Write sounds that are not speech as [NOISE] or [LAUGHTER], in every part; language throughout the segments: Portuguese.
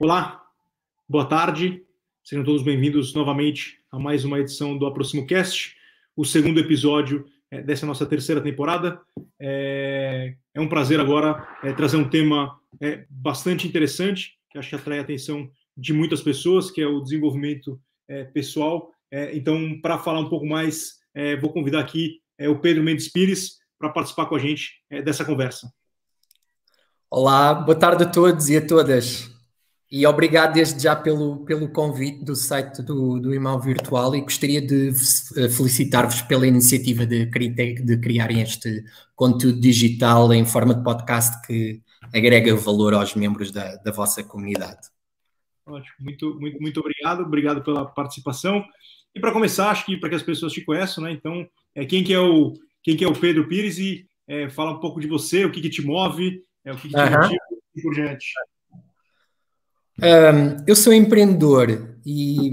Olá, boa tarde, sejam todos bem-vindos novamente a mais uma edição do Aproximo Cast, o segundo episódio é, dessa nossa terceira temporada. É, é um prazer agora é, trazer um tema bastante interessante, que acho que atrai a atenção de muitas pessoas, que é o desenvolvimento pessoal. Então, para falar um pouco mais, vou convidar aqui o Pedro Mendes Pires para participar com a gente dessa conversa. Olá, boa tarde a todos e a todas. E obrigado desde já pelo, pelo convite do site do, do Irmão Virtual e gostaria de eh, felicitar-vos pela iniciativa de, de criarem este conteúdo digital em forma de podcast que agrega valor aos membros da, da vossa comunidade. Ótimo, muito, muito, muito obrigado, obrigado pela participação. E para começar, acho que para que as pessoas te conheçam, né? Então, é, quem, que é o, quem que é o Pedro Pires e é, fala um pouco de você, o que, que te move, é, o que, que te motiva e por diante. Um, eu sou empreendedor e,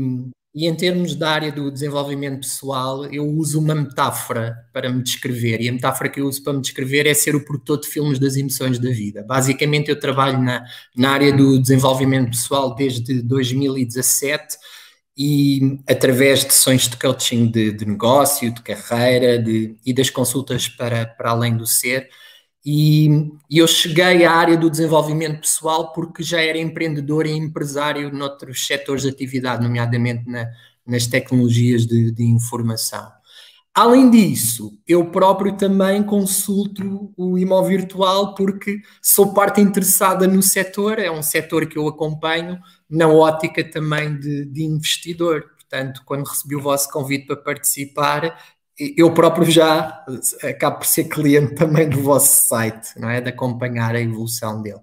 e, em termos da área do desenvolvimento pessoal, eu uso uma metáfora para me descrever. E a metáfora que eu uso para me descrever é ser o produtor de filmes das emoções da vida. Basicamente, eu trabalho na, na área do desenvolvimento pessoal desde 2017 e através de sessões de coaching de, de negócio, de carreira de, e das consultas para, para além do ser e, e, eu cheguei à área do desenvolvimento pessoal porque já era empreendedor e empresário noutros setores de atividade, nomeadamente na, nas tecnologias de, de, informação. Além disso, eu próprio também consulto o imóvel virtual porque sou parte interessada no setor, é um setor que eu acompanho na ótica também de, de investidor. Portanto, quando recebi o vosso convite para participar, eu próprio já acabo por ser cliente [LAUGHS] também do vosso site, não é? De acompanhar a evolução dele.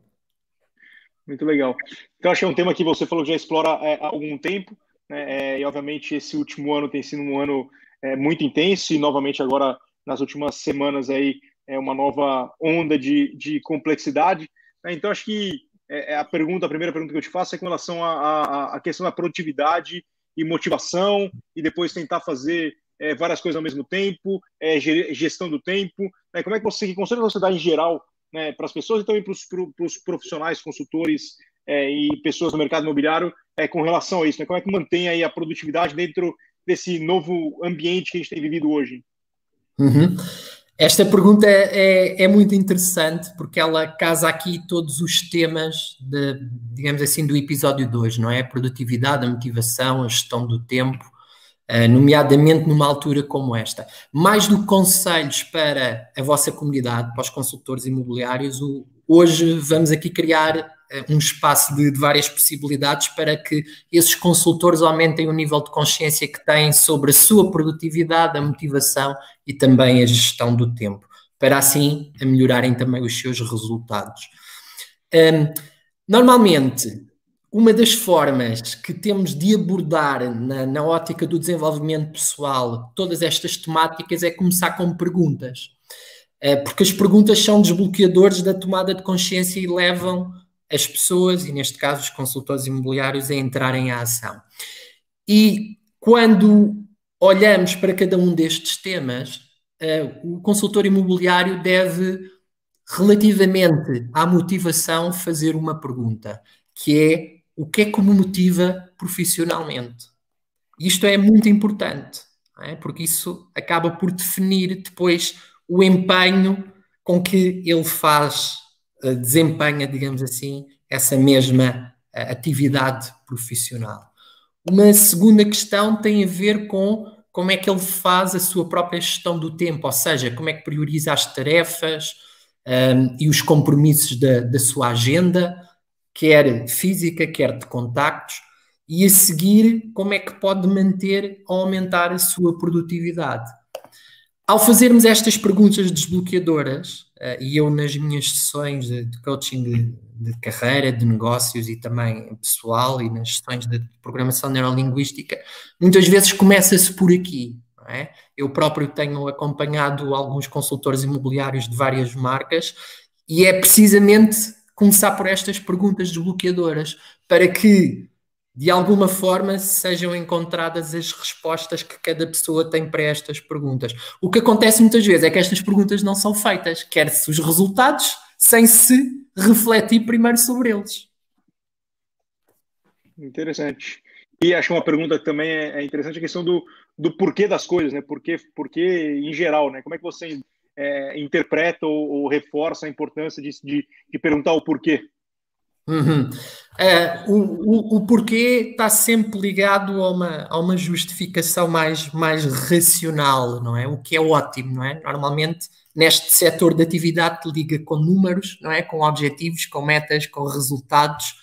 Muito legal. Então, acho que é um tema que você falou que já explora é, há algum tempo, né? É, e obviamente esse último ano tem sido um ano é, muito intenso, e novamente agora nas últimas semanas aí é uma nova onda de, de complexidade. Né? Então, acho que a pergunta, a primeira pergunta que eu te faço é com relação à questão da produtividade e motivação, e depois tentar fazer é, várias coisas ao mesmo tempo, é, gestão do tempo. Né? Como é que você, você dá em geral né, para as pessoas e também para os profissionais, consultores é, e pessoas do mercado imobiliário é, com relação a isso? Né? Como é que mantém aí a produtividade dentro desse novo ambiente que a gente tem vivido hoje? Uhum. Esta pergunta é, é, é, muito interessante porque ela casa aqui todos os temas, de, digamos assim, do episódio 2, não é? A produtividade, a motivação, a gestão do tempo, nomeadamente numa altura como esta. Mais do que conselhos para a vossa comunidade, para os consultores imobiliários, hoje vamos aqui criar eh, um espaço de, de, várias possibilidades para que esses consultores aumentem o nível de consciência que têm sobre a sua produtividade, a motivação e também a gestão do tempo, para assim melhorarem também os seus resultados. Um, normalmente, uma das formas que temos de abordar na, na, ótica do desenvolvimento pessoal todas estas temáticas é começar com perguntas. Eh, porque as perguntas são desbloqueadores da tomada de consciência e levam as pessoas, e neste caso os consultores imobiliários, a entrarem à ação. E quando olhamos para cada um destes temas, eh, o consultor imobiliário deve, relativamente à motivação, fazer uma pergunta, que é o que é que me motiva profissionalmente. Isto é muito importante, é? porque isso acaba por definir depois o empenho com que ele faz, eh, desempenha, digamos assim, essa mesma eh, atividade profissional. Uma segunda questão tem a ver com como é que ele faz a sua própria gestão do tempo, ou seja, como é que prioriza as tarefas um, ehm, e os compromissos da, da sua agenda, quer física, quer de contactos, e a seguir como é que pode manter ou aumentar a sua produtividade. Ao fazermos estas perguntas desbloqueadoras, uh, e eu nas minhas sessões de, de coaching de, de, carreira, de negócios e também pessoal, e nas sessões de programação neurolinguística, muitas vezes começa-se por aqui. É? Eu próprio tenho acompanhado alguns consultores imobiliários de várias marcas, e é precisamente começar por estas perguntas desbloqueadoras para que, de alguma forma, sejam encontradas as respostas que cada pessoa tem para estas perguntas. O que acontece muitas vezes é que estas perguntas não são feitas, quer-se os resultados sem se refletir primeiro sobre eles. Interessante. E acho uma pergunta que também é, é interessante a questão do, do porquê das coisas, né? Porquê, porquê em geral, né? Como é que você é, interpreta ou, ou, reforça a importância de, de, de perguntar o porquê? Uhum. É, o, o, o, porquê está sempre ligado a uma, a uma justificação mais, mais racional, não é? O que é ótimo, não é? Normalmente, neste setor de atividade, liga com números, não é? Com objetivos, com metas, com resultados.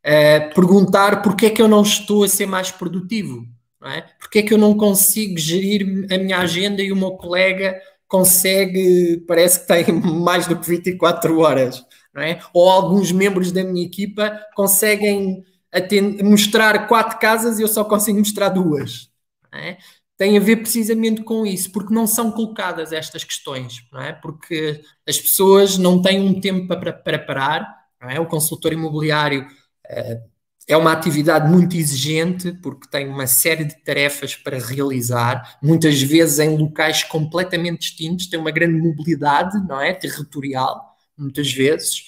É, perguntar porquê é que eu não estou a ser mais produtivo, não é? Porquê é que eu não consigo gerir a minha agenda e o meu colega consegue, parece que tem [LAUGHS] mais do que 24 horas, não é? Ou alguns membros da minha equipa conseguem mostrar quatro casas e eu só consigo mostrar duas. É? Tem a ver precisamente com isso, porque não são colocadas estas questões, não é? Porque as pessoas não têm um tempo para, para parar, não é? O consultor imobiliário uh, é uma atividade muito exigente porque tem uma série de tarefas para realizar, muitas vezes em locais completamente distintos, tem uma grande mobilidade, não é, territorial, muitas vezes,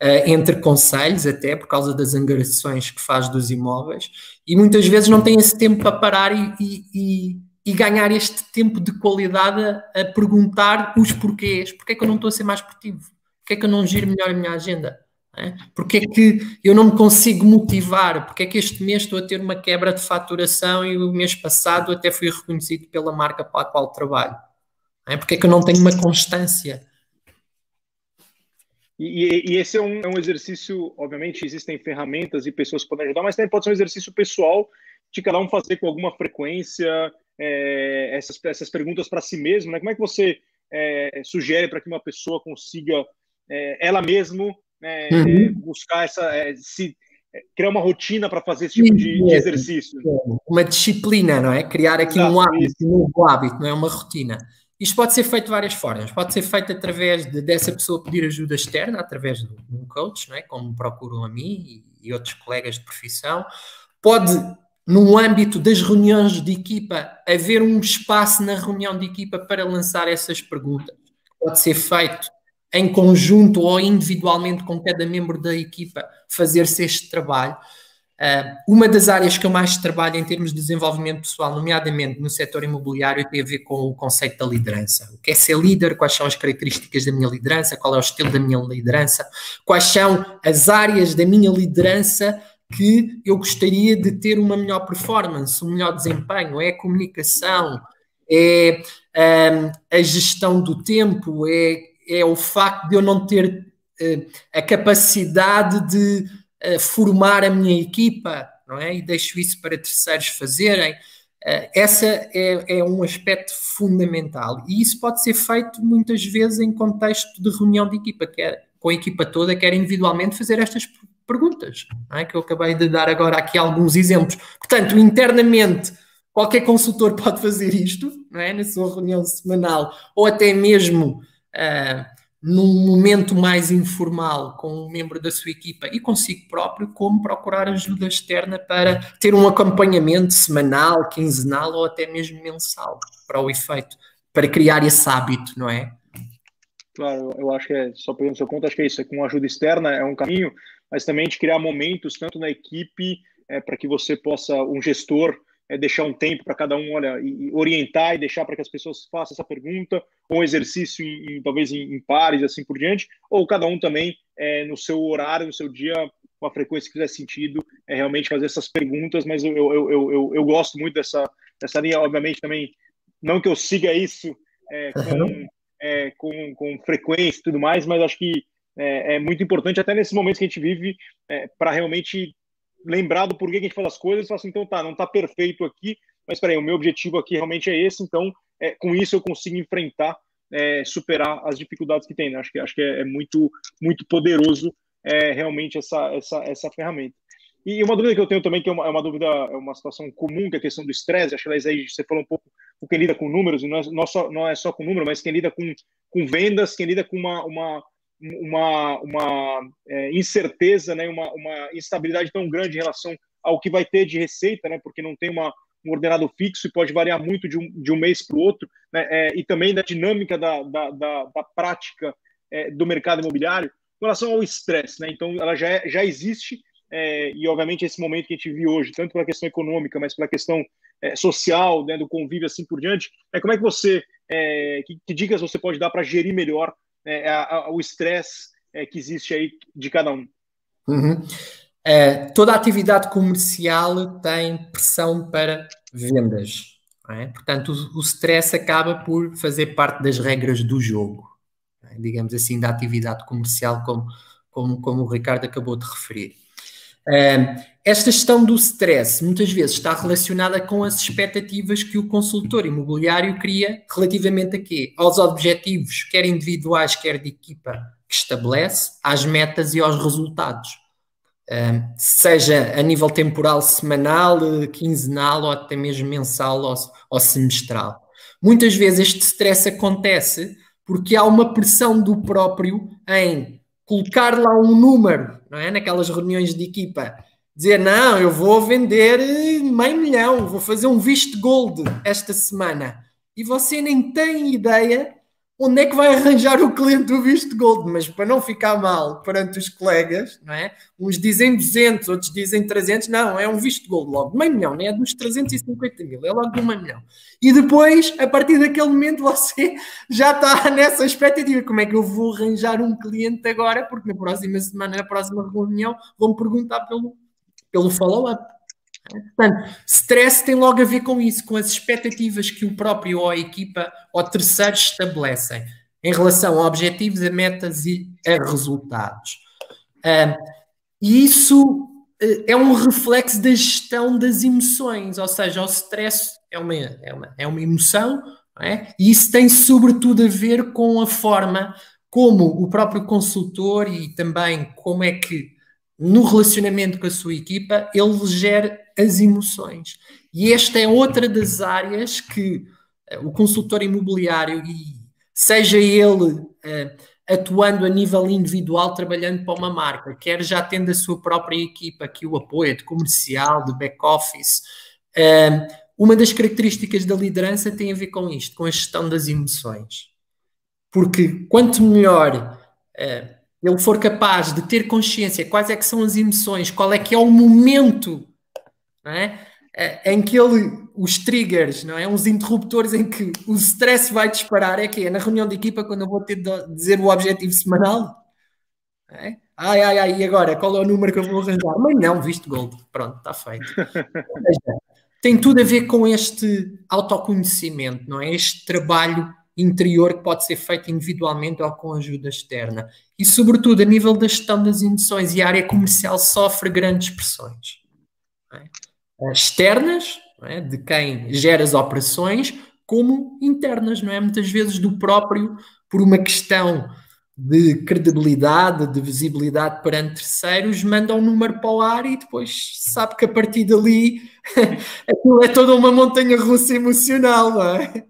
uh, entre conselhos até por causa das angariações que faz dos imóveis, e muitas vezes não tem esse tempo para parar e, e, e ganhar este tempo de qualidade a, a perguntar os porquês, porque é que eu não estou a ser mais produtivo, porque é que eu não giro melhor a minha agenda, Porque é que eu não me consigo motivar? Porque é que este mês estou a ter uma quebra de faturação e o mês passado até fui reconhecido pela marca para a qual trabalho? Porque é que eu não tenho uma constância? E, e esse é um, é um, exercício, obviamente, existem ferramentas e pessoas que podem ajudar, mas também pode ser um exercício pessoal de cada um fazer com alguma frequência é, essas, essas perguntas para si mesmo. Né? Como é que você é, sugere para que uma pessoa consiga, é, ela mesma, né, uhum. buscar essa. É, se, é, criar uma rotina para fazer esse tipo de, de, exercício. Uma disciplina, não é? Criar aqui Exato, um hábito, um novo hábito, não é? Uma rotina. Isto pode ser feito de várias formas. Pode ser feito através de, dessa pessoa pedir ajuda externa, através de um coach, não é? como procuram a mim e, e outros colegas de profissão. Pode, no âmbito das reuniões de equipa, haver um espaço na reunião de equipa para lançar essas perguntas. Pode ser feito em conjunto ou individualmente com cada membro da equipa, fazer-se este trabalho. Uh, uma das áreas que eu mais trabalho em termos de desenvolvimento pessoal, nomeadamente no setor imobiliário, tem a ver com o conceito da liderança. O que é ser líder, quais são as características da minha liderança, qual é o estilo da minha liderança, quais são as áreas da minha liderança que eu gostaria de ter uma melhor performance, um melhor desempenho. É a comunicação, é um, a gestão do tempo, é, é o facto de eu não ter uh, a capacidade de formar a minha equipa, não é? E deixo isso para terceiros fazerem. Uh, essa é, é, um aspecto fundamental e isso pode ser feito muitas vezes em contexto de reunião de equipa, quer com a equipa toda, quer individualmente fazer estas perguntas, é? que eu acabei de dar agora aqui alguns exemplos. Portanto, internamente, qualquer consultor [LAUGHS] pode fazer isto, não é? na sua reunião semanal, ou até mesmo uh, num momento mais informal com um membro da sua equipa e consigo próprio, como procurar ajuda externa para ter um acompanhamento semanal, quinzenal ou até mesmo mensal para o efeito, para criar esse hábito, não é? Claro, eu acho que é, só pegando seu ponto, acho que é isso, com ajuda externa é um caminho, mas também de criar momentos, tanto na equipe, é, para que você possa, um gestor, é, deixar um tempo para cada um, olha, e, orientar e deixar para que as pessoas façam essa pergunta, ou um exercício em, em talvez em, em, pares, assim por diante, ou cada um também é, no seu horário, no seu dia, com a frequência que fizer sentido, é realmente fazer essas perguntas, mas eu, eu, eu, eu, eu gosto muito dessa, dessa linha, obviamente também, não que eu siga isso é, com, é, com, com frequência e tudo mais, mas acho que é, é muito importante, até nesses momentos que a gente vive, é, para realmente lembrar do porquê que a gente faz as coisas, e falar assim, então tá, não tá perfeito aqui, mas peraí, o meu objetivo aqui realmente é esse, então é, com isso eu consigo enfrentar, é, superar as dificuldades que tem. Né? Acho que acho que é, é muito muito poderoso é, realmente essa, essa essa ferramenta. E uma dúvida que eu tenho também, que é uma, é uma dúvida, é uma situação comum, que é a questão do estresse. Acho que aí você falou um pouco com quem lida com números, e não é, não, só, não é só com número, mas quem lida com, com vendas, quem lida com uma, uma, uma, uma é, incerteza, né, uma, uma instabilidade tão grande em relação ao que vai ter de receita, né, porque não tem uma, um ordenado fixo e pode variar muito de um, de um mês para o outro, né, é, e também da dinâmica da, da, da, da prática é, do mercado imobiliário com relação ao estresse. Né, então, ela já, é, já existe é, e obviamente esse momento que a gente vive hoje, tanto pela questão econômica, mas pela questão é, social, né, do convívio assim por diante, é, como é que você, que, que, dicas você pode dar para gerir melhor é, a, a, o estresse é, que existe aí de cada um? Uhum. É, toda a atividade comercial tem pressão para vendas. É? Portanto, o, stress acaba por fazer parte das regras do jogo, é? digamos assim, da atividade comercial, como, como, como o Ricardo acabou de referir. Esta gestão do stress muitas vezes está relacionada com as expectativas que o consultor imobiliário cria relativamente a quê? Aos objetivos, quer individuais, quer de equipa, que estabelece, às metas e aos resultados. seja a nível temporal, semanal, quinzenal ou até mesmo mensal ou, ou semestral. Muitas vezes este stress acontece porque há uma pressão do próprio em colocar lá um número, não é? Naquelas reuniões de equipa, dizer não, eu vou vender meio milhão, vou fazer um visto gold esta semana. E você nem tem ideia onde é que vai arranjar o cliente do visto gold, mas para não ficar mal perante os colegas, não é? Uns dizem 200, outros dizem 300, não, é um visto gold logo, meio milhão, não é dos 350 mil, é logo de um milhão. E depois, a partir daquele momento, [LAUGHS] você já está nessa expectativa, como é que eu vou arranjar um cliente agora, porque na próxima semana, na próxima reunião, vão perguntar pelo, pelo follow-up. Portanto, stress tem logo a ver com isso, com as expectativas que o próprio ou a equipa ou terceiros estabelecem em relação a objetivos, a metas e a resultados. e isso uh, é um reflexo da gestão das emoções, ou seja, o stress é uma, é uma, é uma emoção, é? e isso tem sobretudo a ver com a forma como o próprio consultor e também como é que no relacionamento com a sua equipa, ele gera as emoções. E esta é outra das áreas que uh, o consultor imobiliário, e seja ele uh, atuando a nível individual, trabalhando para uma marca, quer já tendo a sua própria equipa que o apoia, de comercial, de back-office, uh, uma das características da liderança tem a ver com isto, com a gestão das emoções. Porque quanto melhor ele for capaz de ter consciência quais é que são as emoções, qual é que é o momento não é? é em que ele, os triggers, não é? uns interruptores em que o stress vai disparar, é que é na reunião de equipa quando eu vou ter de dizer o objetivo semanal. É? Ai, ai, ai, e agora? Qual é o número que eu vou arranjar? Mas não, visto gold. Pronto, está feito. [LAUGHS] tem tudo a ver com este autoconhecimento, não é? Este trabalho interior que pode ser feito individualmente ou com ajuda externa. E, sobretudo, a nível da gestão das emoções e a área comercial sofre grandes pressões. É? Externas, é? de quem gera as operações, como internas, não é? Muitas vezes do próprio, por uma questão de credibilidade, de visibilidade perante terceiros, manda um número para o ar e depois sabe que a partir dali [LAUGHS] aquilo é toda uma montanha russa emocional, não é?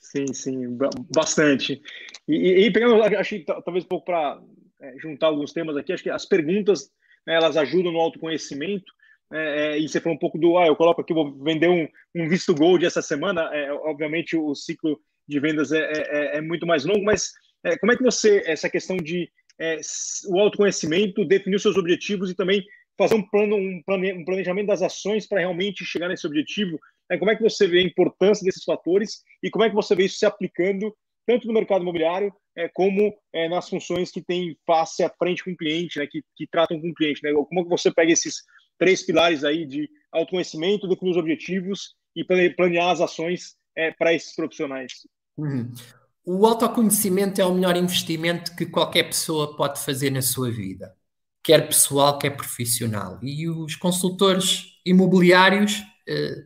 Sim, sim, bastante. E, e pegando, acho que talvez um pouco para é, juntar alguns temas aqui, acho que as perguntas né, elas ajudam no autoconhecimento. É, é, e você falou um pouco do, ah, eu coloco aqui, vou vender um, um visto gold essa semana. É, obviamente, o ciclo de vendas é, é, é, é muito mais longo, mas como é que você, essa questão de o autoconhecimento, definir os seus objetivos e também fazer um plano, um, plane, um planejamento das ações para realmente chegar nesse objetivo, como é que você vê a importância desses fatores e como é que você vê isso se aplicando tanto no mercado imobiliário é, como é, nas funções que tem face à frente com o cliente, né, que, que tratam com o cliente. Né? Como que você pega esses três pilares aí de autoconhecimento, definir os objetivos e planear as ações é, para esses profissionais? Uhum. O autoconhecimento é o melhor investimento que qualquer pessoa pode fazer na sua vida, quer pessoal, quer profissional. E os consultores imobiliários eh,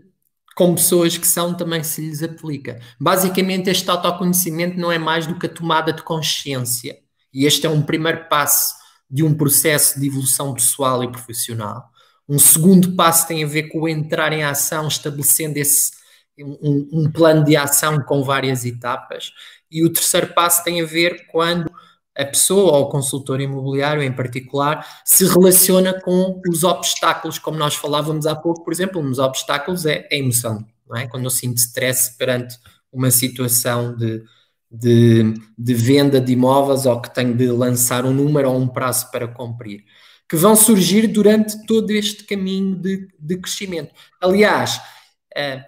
com pessoas que são também se lhes aplica. Basicamente, este autoconhecimento não é mais do que a tomada de consciência. E este é um primeiro passo de um processo de evolução pessoal e profissional. Um segundo passo tem a ver com o entrar em ação, estabelecendo esse, um, um plano de ação com várias etapas. E o terceiro passo tem a ver quando a pessoa ou o consultor imobiliário em particular se relaciona com os obstáculos, como nós falávamos há pouco, por exemplo, um dos obstáculos é a emoção, não é? Quando eu sinto stress perante uma situação de, de, de venda de imóveis ou que tenho de lançar um número ou um prazo para cumprir. Que vão surgir durante todo este caminho de, de crescimento. Aliás, uh,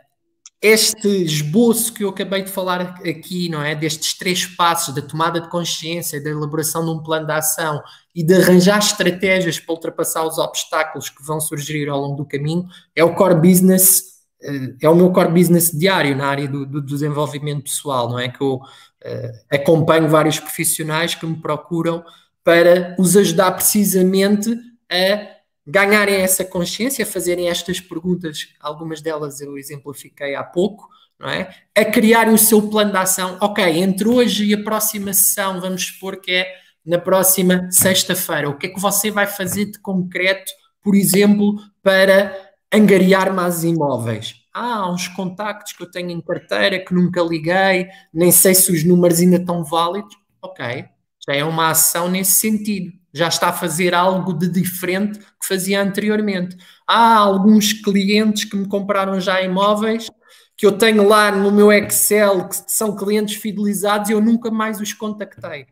este esboço que eu acabei de falar aqui, não é? Destes três passos da tomada de consciência, da elaboração de um plano de ação e de arranjar estratégias para ultrapassar os obstáculos que vão surgir ao longo do caminho, é o core business, eh, é o meu core business diário na área do, do desenvolvimento pessoal, não é? Que eu uh, acompanho vários profissionais que me procuram para os ajudar precisamente a ganharem essa consciência, fazerem estas perguntas, algumas delas eu exemplifiquei há pouco, não é? A criarem o seu plano de ação. Ok, entre hoje e a próxima sessão, vamos supor que é na próxima sexta-feira. O que é que você vai fazer de concreto, por exemplo, para angariar mais imóveis? Ah, há uns contactos que eu tenho em carteira que nunca liguei, nem sei se os números ainda estão válidos. Ok, já é uma ação nesse sentido já está a fazer algo de diferente que fazia anteriormente. Há alguns clientes que me compraram já imóveis que eu tenho lá no meu Excel que são clientes fidelizados e eu nunca mais os contactei.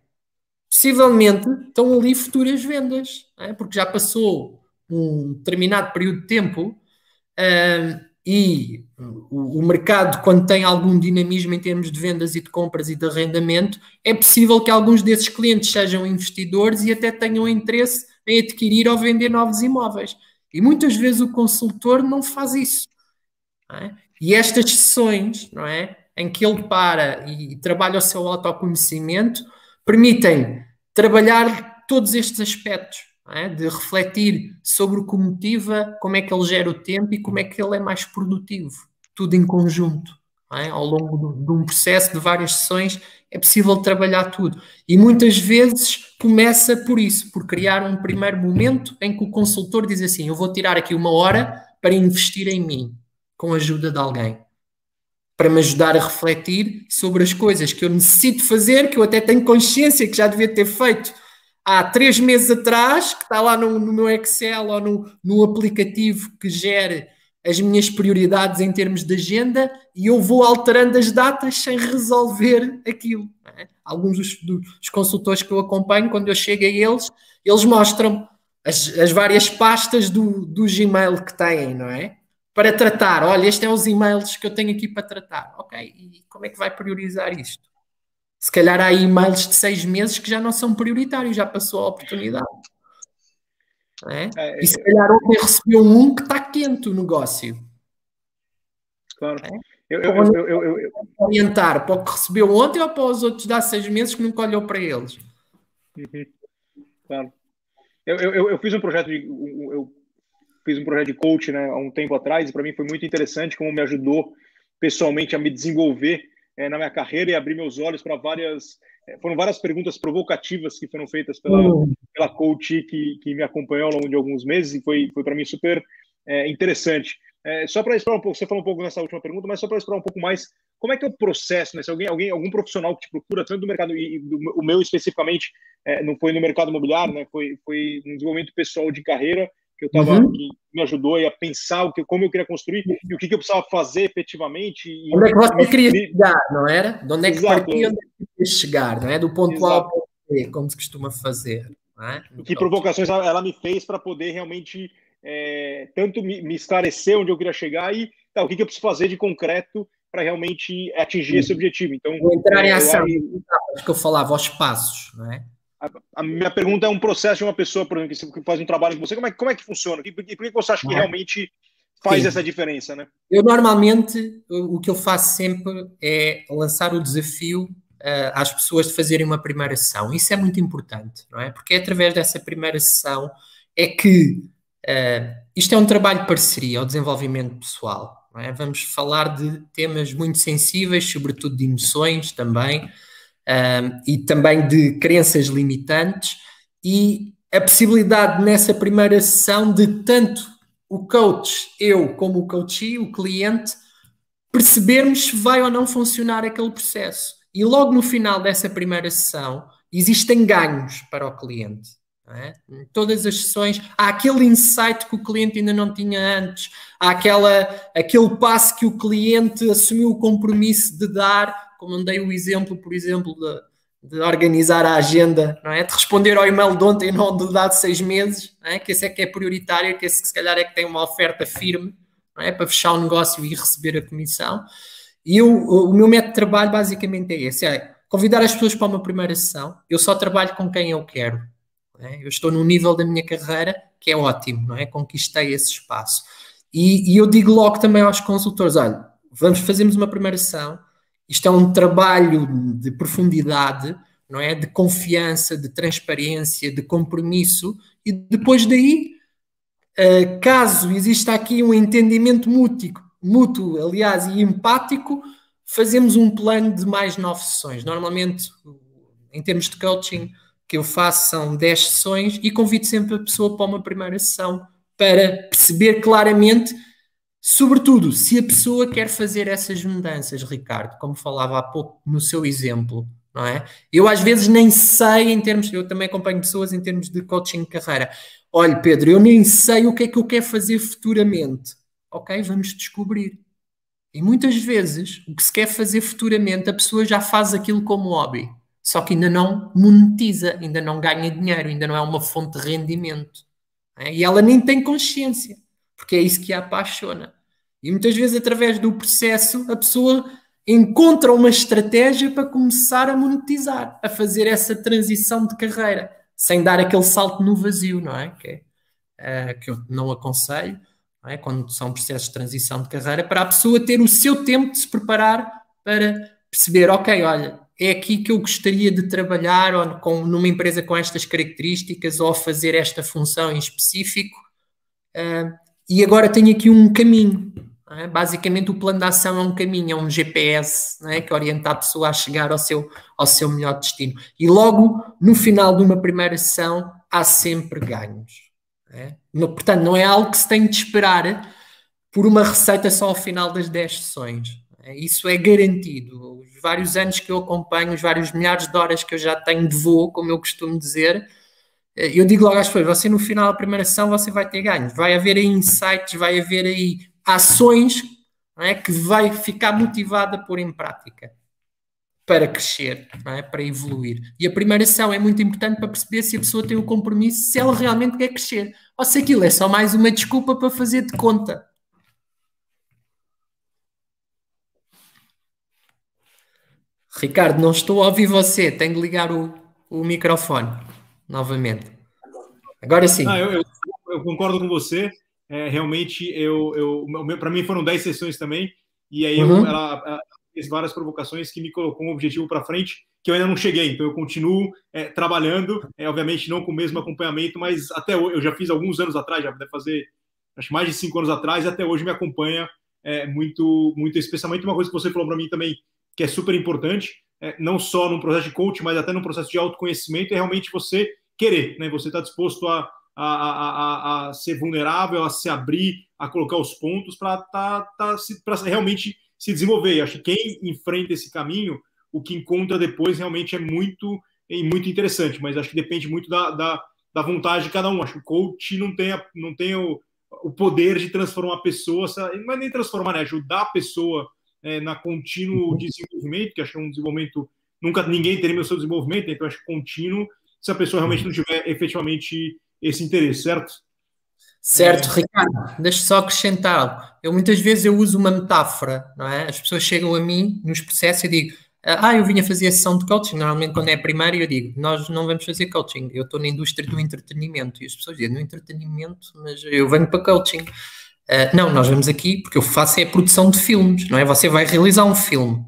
Possivelmente estão ali futuras vendas, é? porque já passou um determinado período de tempo uh, e o, mercado, quando tem algum dinamismo em termos de vendas e de compras e de arrendamento, é possível que alguns desses clientes sejam investidores e até tenham interesse em adquirir ou vender novos imóveis. E muitas vezes o consultor não faz isso. Não é? E estas sessões, não é? Em que ele para e trabalha o seu autoconhecimento, permitem trabalhar todos estes aspectos é? de refletir sobre o que motiva, como é que ele gera o tempo e como é que ele é mais produtivo. Tudo em conjunto. É? Ao longo de, de um processo de várias sessões é possível trabalhar tudo. E muitas vezes começa por isso, por criar um primeiro momento em que o consultor diz assim: Eu vou tirar aqui uma hora para investir em mim, com a ajuda de alguém. Para me ajudar a refletir sobre as coisas que eu necessito fazer, que eu até tenho consciência que já devia ter feito há três meses atrás, que está lá no, no meu Excel ou no, no aplicativo que gere as minhas prioridades em termos de agenda e eu vou alterando as datas sem resolver aquilo. É? Alguns dos, dos, consultores que eu acompanho, quando eu chego a eles, eles mostram as, as várias pastas do, do Gmail que têm, não é? Para tratar, olha, estes são os e-mails que eu tenho aqui para tratar. Ok, e como é que vai priorizar isto? Se calhar há e-mails de seis meses que já não são prioritários, já passou a oportunidade. É? É, e se calhar ontem recebeu um que está quente o negócio. Claro. É? Eu, eu, eu, eu, orientar para o que recebeu ontem ou para os outros de há seis meses que nunca olhou para eles. Uhum. Claro. Eu, fiz um projeto de eu fiz um projeto de coach né, há um tempo atrás e para mim foi muito interessante como me ajudou pessoalmente a me desenvolver é, na minha carreira e abrir meus olhos para várias. É, foram várias perguntas provocativas que foram feitas pela, uhum. pela coach que, que me acompanhou ao longo de alguns meses e foi, foi para mim super é, interessante. É, só para explorar um pouco, você falou um pouco nessa última pergunta, mas só para explorar um pouco mais, como é que é o processo, né? Se alguém, alguém algum profissional que te procura, tanto do mercado, e do, o meu especificamente, é, não foi no mercado imobiliário, né? Foi, foi um desenvolvimento pessoal de carreira, que eu estava uhum. que me ajudou a pensar o que, como eu queria construir e o que, que eu precisava fazer efetivamente. E, onde é que você me, queria chegar, não era? De onde é que Exato. partia onde é que queria chegar, não é? Do ponto Exato. A ao ponto B, como se costuma fazer. É? Então, que provocações ela me fez para poder realmente é, tanto me, me, esclarecer onde eu queria chegar e tá, o que, que eu preciso fazer de concreto para realmente atingir Sim. esse objetivo. Então, Vou entrar em ação, eu, que eu falava, aos passos, não é? A, minha pergunta é um processo de uma pessoa, por exemplo, que faz um trabalho com você, como é, como é que funciona? E por, por que você acha que é? realmente faz Sim. essa diferença, né? Eu normalmente, o que eu faço sempre é lançar o desafio uh, às pessoas de fazerem uma primeira sessão. Isso é muito importante, não é? Porque é através dessa primeira sessão é que uh, isto é um trabalho de parceria ao desenvolvimento pessoal. É? Vamos falar de temas muito sensíveis, sobretudo de emoções também, um, e também de crenças limitantes e a possibilidade nessa primeira sessão de tanto o coach, eu como o coachee, o cliente, percebermos se vai ou não funcionar aquele processo. E logo no final dessa primeira sessão existem ganhos para o cliente. É? Todas as sessões há aquele insight que o cliente ainda não tinha antes, há aquela, aquele passo que o cliente assumiu o compromisso de dar como dei o exemplo, por exemplo, da, de organizar a agenda, não é? De responder ao e-mail de ontem, não do dado seis meses, é? Que esse é que é prioritário, que esse que se calhar é que tem uma oferta firme, é? Para fechar o negócio e receber a comissão. E eu, o meu método de trabalho basicamente é esse, é convidar as pessoas para uma primeira sessão. Eu só trabalho com quem eu quero. É? Eu estou num nível da minha carreira que é ótimo, não é? Conquistei esse espaço. E, e eu digo logo também aos consultores, olha, vamos fazermos uma primeira sessão, isto é um trabalho de profundidade, não é? De confiança, de transparência, de compromisso, e depois daí, uh, caso exista aqui um entendimento mútuo, mútuo, aliás, e empático, fazemos um plano de mais nove sessões. Normalmente, em termos de coaching, que eu faço são dez sessões e convido sempre a pessoa para uma primeira sessão para perceber claramente Sobretudo, se a pessoa quer fazer essas mudanças, Ricardo, como falava há pouco no seu exemplo, não é? Eu às vezes nem sei em termos, eu também acompanho pessoas em termos de coaching de carreira. Olha, Pedro, eu nem sei o que é que eu quero fazer futuramente. Ok, vamos descobrir. E muitas vezes o que se quer fazer futuramente, a pessoa já faz aquilo como hobby, só que ainda não monetiza, ainda não ganha dinheiro, ainda não é uma fonte de rendimento. É? E ela nem tem consciência porque é isso que a apaixona. E muitas vezes, através do processo, a pessoa encontra uma estratégia para começar a monetizar, a fazer essa transição de carreira, sem dar aquele salto no vazio, não é? Que, é, uh, que eu não aconselho, não é? quando são processos de transição de carreira, para a pessoa ter o seu tempo de se preparar para perceber, ok, olha, é aqui que eu gostaria de trabalhar ou com, numa empresa com estas características ou fazer esta função em específico. Uh, e agora tenho aqui um caminho. É? Basicamente, o plano de ação é um caminho, é um GPS é? que orienta a pessoa a chegar ao seu, ao seu melhor destino. E logo no final de uma primeira sessão, há sempre ganhos. É? No, portanto, não é algo que se tem de esperar por uma receita só ao final das 10 sessões. É? Isso é garantido. Os vários anos que eu acompanho, os vários milhares de horas que eu já tenho de voo, como eu costumo dizer, eh, eu digo logo às pessoas, você no final da primeira sessão você vai ter ganhos, vai haver aí insights, vai haver aí ações é, que vai ficar motivada a pôr em prática para crescer, é, para evoluir. E a primeira sessão é muito importante para perceber se a pessoa tem o compromisso, se ela realmente quer crescer, ou se aquilo é só mais uma desculpa para fazer de conta. Ricardo, não estou a ouvir você, tenho de ligar o, o microfone novamente. Agora sim. Ah, eu, eu, eu, concordo com você. É, realmente, eu, eu para mim foram 10 sessões também. E aí uhum. eu, ela, ela, fez várias provocações que me colocou um objetivo para frente que eu ainda não cheguei. Então eu continuo é, trabalhando, é, obviamente não com o mesmo acompanhamento, mas até hoje, eu já fiz alguns anos atrás, já deve fazer acho mais de cinco anos atrás, e até hoje me acompanha é, muito, muito, especialmente uma coisa que você falou para mim também, que é super importante, é, não só num processo de coaching, mas até num processo de autoconhecimento, é realmente você querer, né? Você está disposto a, a, a, a, ser vulnerável, a se abrir, a colocar os pontos para tá, tá, realmente se desenvolver. Acho que quem enfrenta esse caminho, o que encontra depois realmente é muito, é muito interessante, mas acho que depende muito da, da, da vontade de cada um. Acho que o coach não tem, não tem o, o poder de transformar a pessoa, não é nem transformar, né? ajudar a pessoa é, na contínuo desenvolvimento, que acho que é um desenvolvimento, nunca ninguém teria o seu desenvolvimento, então acho que contínuo, se a pessoa realmente não tiver efetivamente esse interesse, certo? Certo, é... Ricardo, deixa só acrescentar algo. Eu muitas vezes eu uso uma metáfora, não é? As pessoas chegam a mim nos processos e digo, ah, eu vim a fazer a sessão de coaching. Normalmente, quando é primário, eu digo, nós não vamos fazer coaching. Eu estou na indústria do entretenimento. E as pessoas dizem, no entretenimento, mas eu venho para coaching. Uh, não, nós vamos aqui, porque eu faço é a produção de filmes, não é? Você vai realizar um filme.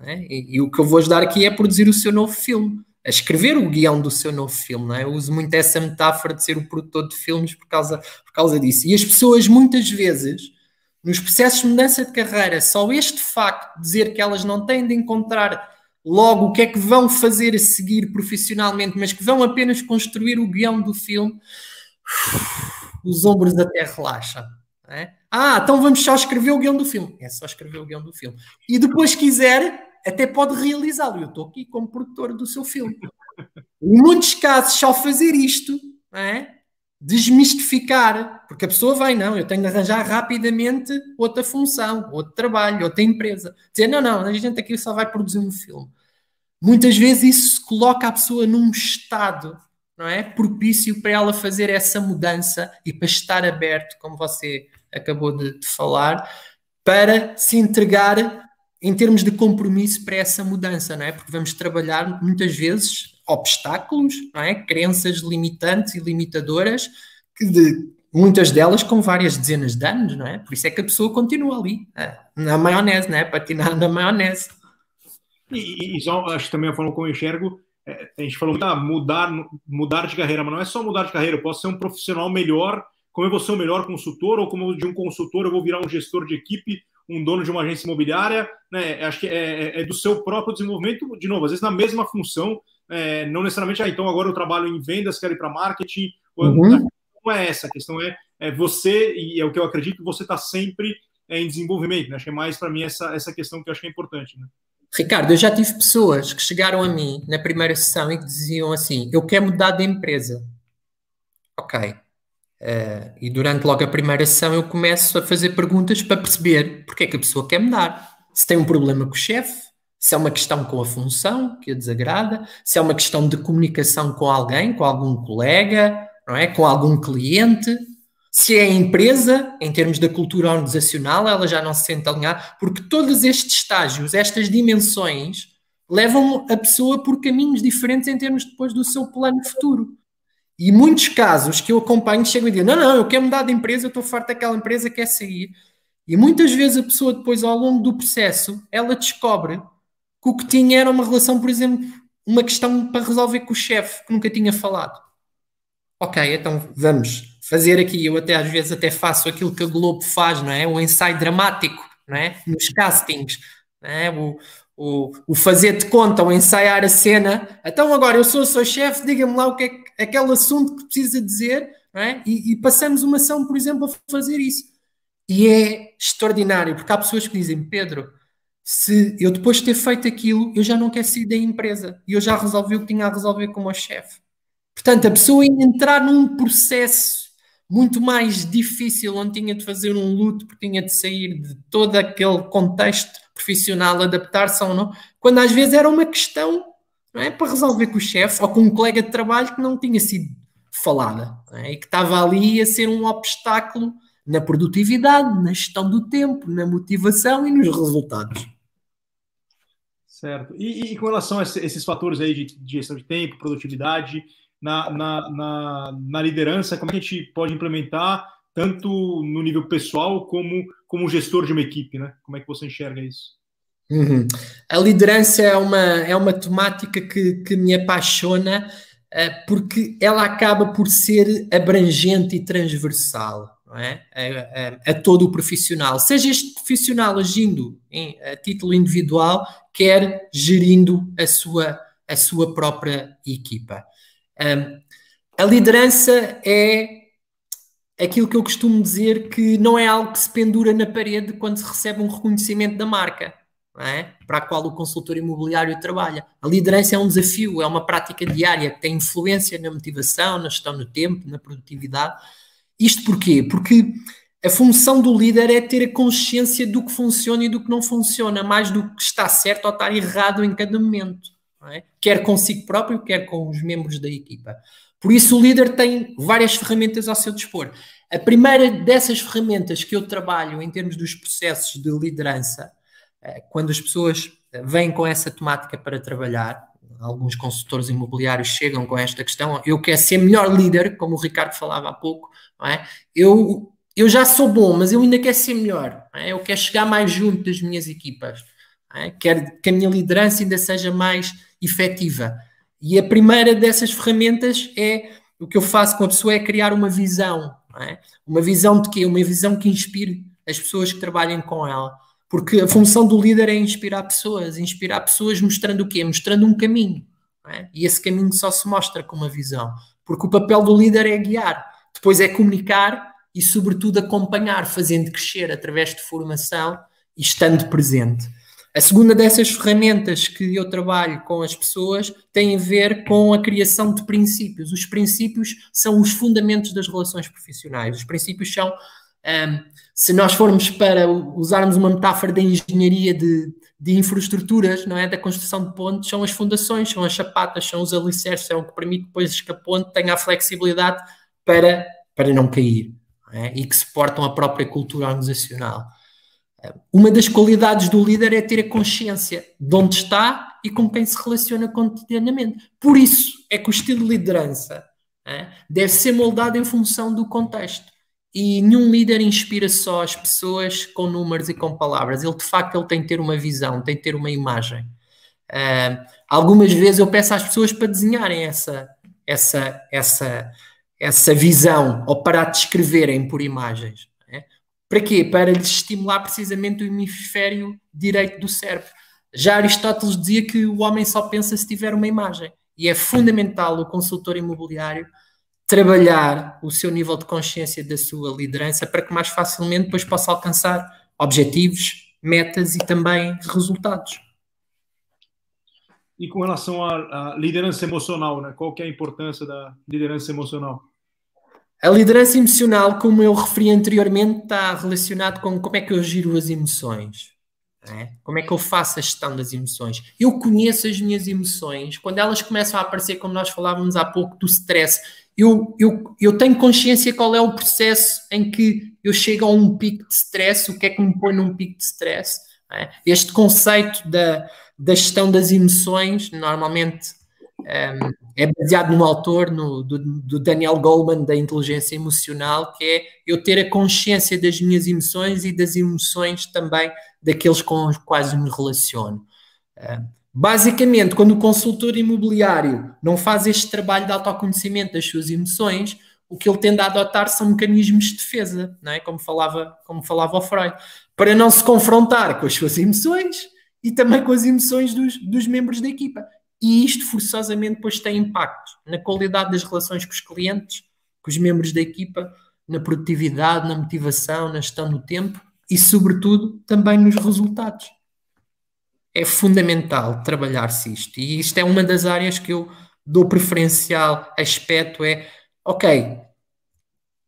É? E, e, o que eu vou ajudar aqui é produzir o seu novo filme, a escrever o guião do seu novo filme, não é? Eu uso muito essa metáfora de ser o produtor de filmes por causa, por causa disso. E as pessoas, muitas vezes, nos processos de mudança de carreira, só este facto de dizer que elas não têm de encontrar logo o que é que vão fazer a seguir profissionalmente, mas que vão apenas construir o guião do filme, os ombros até relaxam. É? Ah, então vamos só escrever o guião do filme. É só escrever o guião do filme. E depois, quiser, até pode realizá-lo. Eu estou aqui como produtor do seu filme. Em muitos casos, só fazer isto, é? desmistificar, porque a pessoa vai, não, eu tenho de arranjar rapidamente outra função, outro trabalho, outra empresa. Dizer, não, não, a gente aqui só vai produzir um filme. muitas vezes isso coloca a pessoa num estado não é? propício para ela fazer essa mudança e para estar aberto, como você acabou de, de falar, para se entregar em termos de compromisso para essa mudança, não é? Porque vamos trabalhar muitas vezes obstáculos, não é? Crenças limitantes e limitadoras que de, muitas delas com várias dezenas de anos, não é? Por isso é que a pessoa continua ali, é, na maionese, não é? Patinar na maionese. E, e só, acho que também a forma como eu enxergo, é, a gente falou, ah, mudar, mudar de carreira, mas não é só mudar de carreira, eu posso ser um profissional melhor, como eu vou ser um melhor consultor, ou como de um consultor eu vou virar um gestor de equipe, um dono de uma agência imobiliária, né? Acho que é, é, é do seu próprio desenvolvimento, de novo, às vezes na mesma função, é, não necessariamente, ah, então agora eu trabalho em vendas, quero ir para marketing, uhum. não é essa, a questão é, é você, e é o que eu acredito, você está sempre é, em desenvolvimento, né? Acho que é mais para mim essa, essa questão que eu acho que é importante, né? Ricardo, eu já tive pessoas que chegaram a mim na primeira sessão e diziam assim: Eu quero mudar de empresa. Ok. Uh, e durante logo a primeira sessão eu começo a fazer perguntas para perceber porque é que a pessoa quer mudar. Se tem um problema com o chefe, se é uma questão com a função que a desagrada, se é uma questão de comunicação com alguém, com algum colega, não é? com algum cliente, se é a empresa, em termos da cultura organizacional, ela já não se sente alinhada, porque todos estes estágios, estas dimensões, levam a pessoa por caminhos diferentes em termos depois do seu plano futuro. E muitos casos que eu acompanho chegam e dizem: Não, não, eu quero mudar de empresa, estou farto daquela empresa, quer sair. E muitas vezes a pessoa, depois, ao longo do processo, ela descobre que o que tinha era uma relação, por exemplo, uma questão para resolver com o chefe, que nunca tinha falado. Ok, então vamos fazer aqui, eu até às vezes até faço aquilo que a Globo faz, não é? O ensaio dramático, não é? Nos castings, não é? O, o, o fazer de conta, o ensaiar a cena. Então agora eu sou o seu chefe, diga-me lá o que é aquele assunto que precisa dizer, não é? E, e passamos uma ação, por exemplo, a fazer isso. E é extraordinário, porque há pessoas que dizem, Pedro, se eu depois de ter feito aquilo, eu já não quero sair da empresa e eu já resolvi o que tinha a resolver com o meu chefe. Portanto, a pessoa entrar num processo muito mais difícil, onde tinha de fazer um luto, porque tinha de sair de todo aquele contexto profissional, adaptar-se ou não, quando às vezes era uma questão não é, para resolver com o chefe ou com um colega de trabalho que não tinha sido falada é, e que estava ali a ser um obstáculo na produtividade, na gestão do tempo, na motivação e nos resultados. Certo. E, e com relação a esses fatores aí de, de gestão de tempo, produtividade, na, na, na, na, liderança, como é que a gente pode implementar, tanto no nível pessoal como como gestor de uma equipe, né? Como é que você enxerga isso? Uhum. A liderança é uma, é uma temática que, que me apaixona uh, porque ela acaba por ser abrangente e transversal. É? A, a, a, todo o profissional, seja este profissional agindo em, a título individual, quer gerindo a sua, a sua própria equipa. Um, a liderança é aquilo que eu costumo dizer que não é algo que se pendura na parede quando se recebe um reconhecimento da marca, é? para a qual o consultor imobiliário trabalha. A liderança é um desafio, é uma prática diária que tem influência na motivação, na gestão do tempo, na produtividade. Isto porquê? Porque a função do líder é ter a consciência do que funciona e do que não funciona, mais do que está certo ou estar errado em cada momento é? quer consigo próprio, quer com os membros da equipa. Por isso, o líder tem várias ferramentas ao seu dispor. A primeira dessas ferramentas que eu trabalho em termos dos processos de liderança, é, quando as pessoas vêm com essa temática para trabalhar, alguns consultores imobiliários chegam com esta questão, eu quero ser melhor líder, como o Ricardo falava há pouco, é? eu, eu já sou bom, mas eu ainda quero ser melhor, é? eu quero chegar mais junto das minhas equipas, é? quero que a minha liderança ainda seja mais efetiva. E a primeira dessas ferramentas é o que eu faço com a pessoa é criar uma visão. É? Uma visão de quê? Uma visão que inspire as pessoas que trabalhem com ela. Porque a função do líder é inspirar pessoas, inspirar pessoas mostrando o quê? Mostrando um caminho. É? E esse caminho só se mostra com uma visão. Porque o papel do líder é guiar, depois é comunicar e, sobretudo, acompanhar, fazendo crescer através de formação e estando presente. A segunda dessas ferramentas que eu trabalho com as pessoas tem a ver com a criação de princípios. Os princípios são os fundamentos das relações profissionais. Os princípios são Um, se nós formos para usarmos uma metáfora da engenharia de, de infraestruturas, não é? Da construção de pontes, são as fundações, são as chapatas, são os alicerces, são o que permite depois que a ponte tenha a flexibilidade para, para não cair não é? e que suportam a própria cultura organizacional. Uma das qualidades do líder é ter a consciência de onde está e com quem se relaciona cotidianamente. Por isso é que o estilo de liderança é? deve ser moldado em função do contexto. E nenhum líder inspira só as pessoas com números e com palavras. Ele, de facto, ele tem que ter uma visão, tem que ter uma imagem. Uh, algumas vezes eu peço às pessoas para desenharem essa, essa, essa, essa visão ou para a descreverem por imagens. Para quê? Para lhes estimular precisamente o hemisfério direito do cérebro. Já Aristóteles dizia que o homem só pensa se tiver uma imagem. E é fundamental o consultor imobiliário trabalhar o seu nível de consciência da sua liderança para que mais facilmente depois possa alcançar objetivos, metas e também resultados. E com relação à, à liderança emocional, né? qual que é a importância da liderança emocional? A liderança emocional, como eu referi anteriormente, está relacionado com como é que eu giro as emoções. É? Como é que eu faço a gestão das emoções? Eu conheço as minhas emoções. Quando elas começam a aparecer, como nós falávamos há pouco, do stress, eu, eu, eu tenho consciência qual é o processo em que eu chego a um pico de stress, o que é que me põe num pico de stress. É? Este conceito da, da gestão das emoções, normalmente é baseado num autor, no, do, do, Daniel Goleman, da inteligência emocional, que é eu ter a consciência das minhas emoções e das emoções também daqueles com os quais me relaciono. Basicamente, quando o consultor imobiliário não faz este trabalho de autoconhecimento das suas emoções, o que ele tende a adotar são mecanismos de defesa, não é? como, falava, como falava o Freud, para não se confrontar com as suas emoções e também com as emoções dos, dos membros da equipa. E isto forçosamente depois tem impacto na qualidade das relações com os clientes, com os membros da equipa, na produtividade, na motivação, na gestão do tempo e, sobretudo, também nos resultados é fundamental trabalhar-se isto. E isto é uma das áreas que eu dou preferencial aspecto é, ok,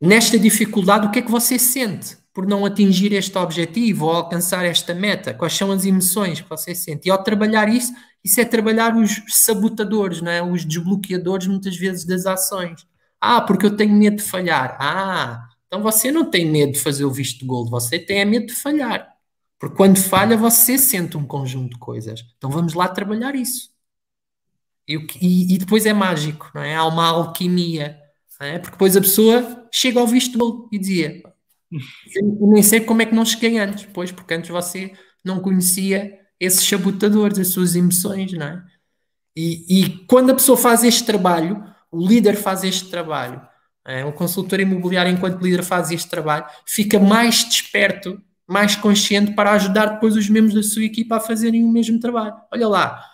nesta dificuldade o que é que você sente por não atingir este objetivo ou alcançar esta meta? Quais são as emoções que você sente? E ao trabalhar isso, isso é trabalhar os sabotadores, não é? os desbloqueadores muitas vezes das ações. Ah, porque eu tenho medo de falhar. Ah, então você não tem medo de fazer o visto de gold, você tem medo de falhar. Porque quando falha, você sente um conjunto de coisas. Então vamos lá trabalhar isso. E, e, e depois é mágico, não é? Há uma alquimia. É? Porque depois a pessoa chega ao visto e dizia: Nem sei como é que não cheguei antes. Pois, porque antes você não conhecia esses sabotadores, as suas emoções, não é? E, e quando a pessoa faz este trabalho, o líder faz este trabalho, é? o consultor imobiliário, enquanto líder, faz este trabalho, fica mais desperto mais consciente para ajudar depois os membros da sua equipa a fazerem o mesmo trabalho. Olha lá,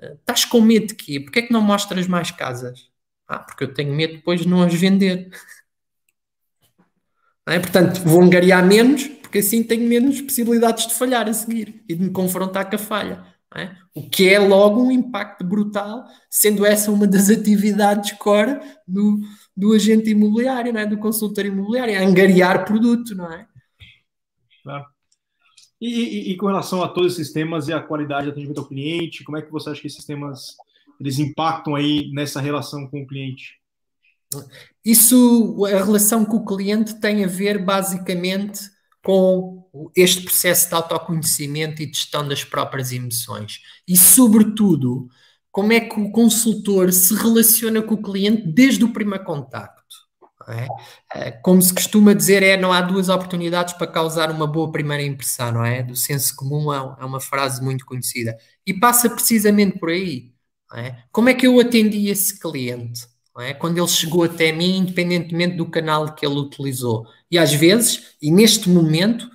estás com medo de quê? Porquê é que não mostras mais casas? Ah, porque eu tenho medo depois de não as vender. [LAUGHS] É? Portanto, vou angariar menos, porque assim tenho menos possibilidades de falhar a seguir e de me confrontar com a falha. É? O que é logo um impacto brutal, sendo essa uma das atividades core do, do agente imobiliário, é? do consultor imobiliário, é angariar produto, não é? Claro. E, e, e, com relação a todos esses temas e a qualidade de atendimento ao cliente, como é que você acha que esses temas eles impactam aí nessa relação com o cliente? Isso, a relação com o cliente tem a ver basicamente com este processo de autoconhecimento e de gestão das próprias emoções. E, sobretudo, como é que o consultor se relaciona com o cliente desde o primeiro contato. É? é? Como se costuma dizer, é não há duas oportunidades para causar uma boa primeira impressão, não é? Do senso comum é, é uma frase muito conhecida. E passa precisamente por aí. É? Como é que eu atendi esse cliente? É? Quando ele chegou até mim, independentemente do canal que ele utilizou. E às vezes, e neste momento,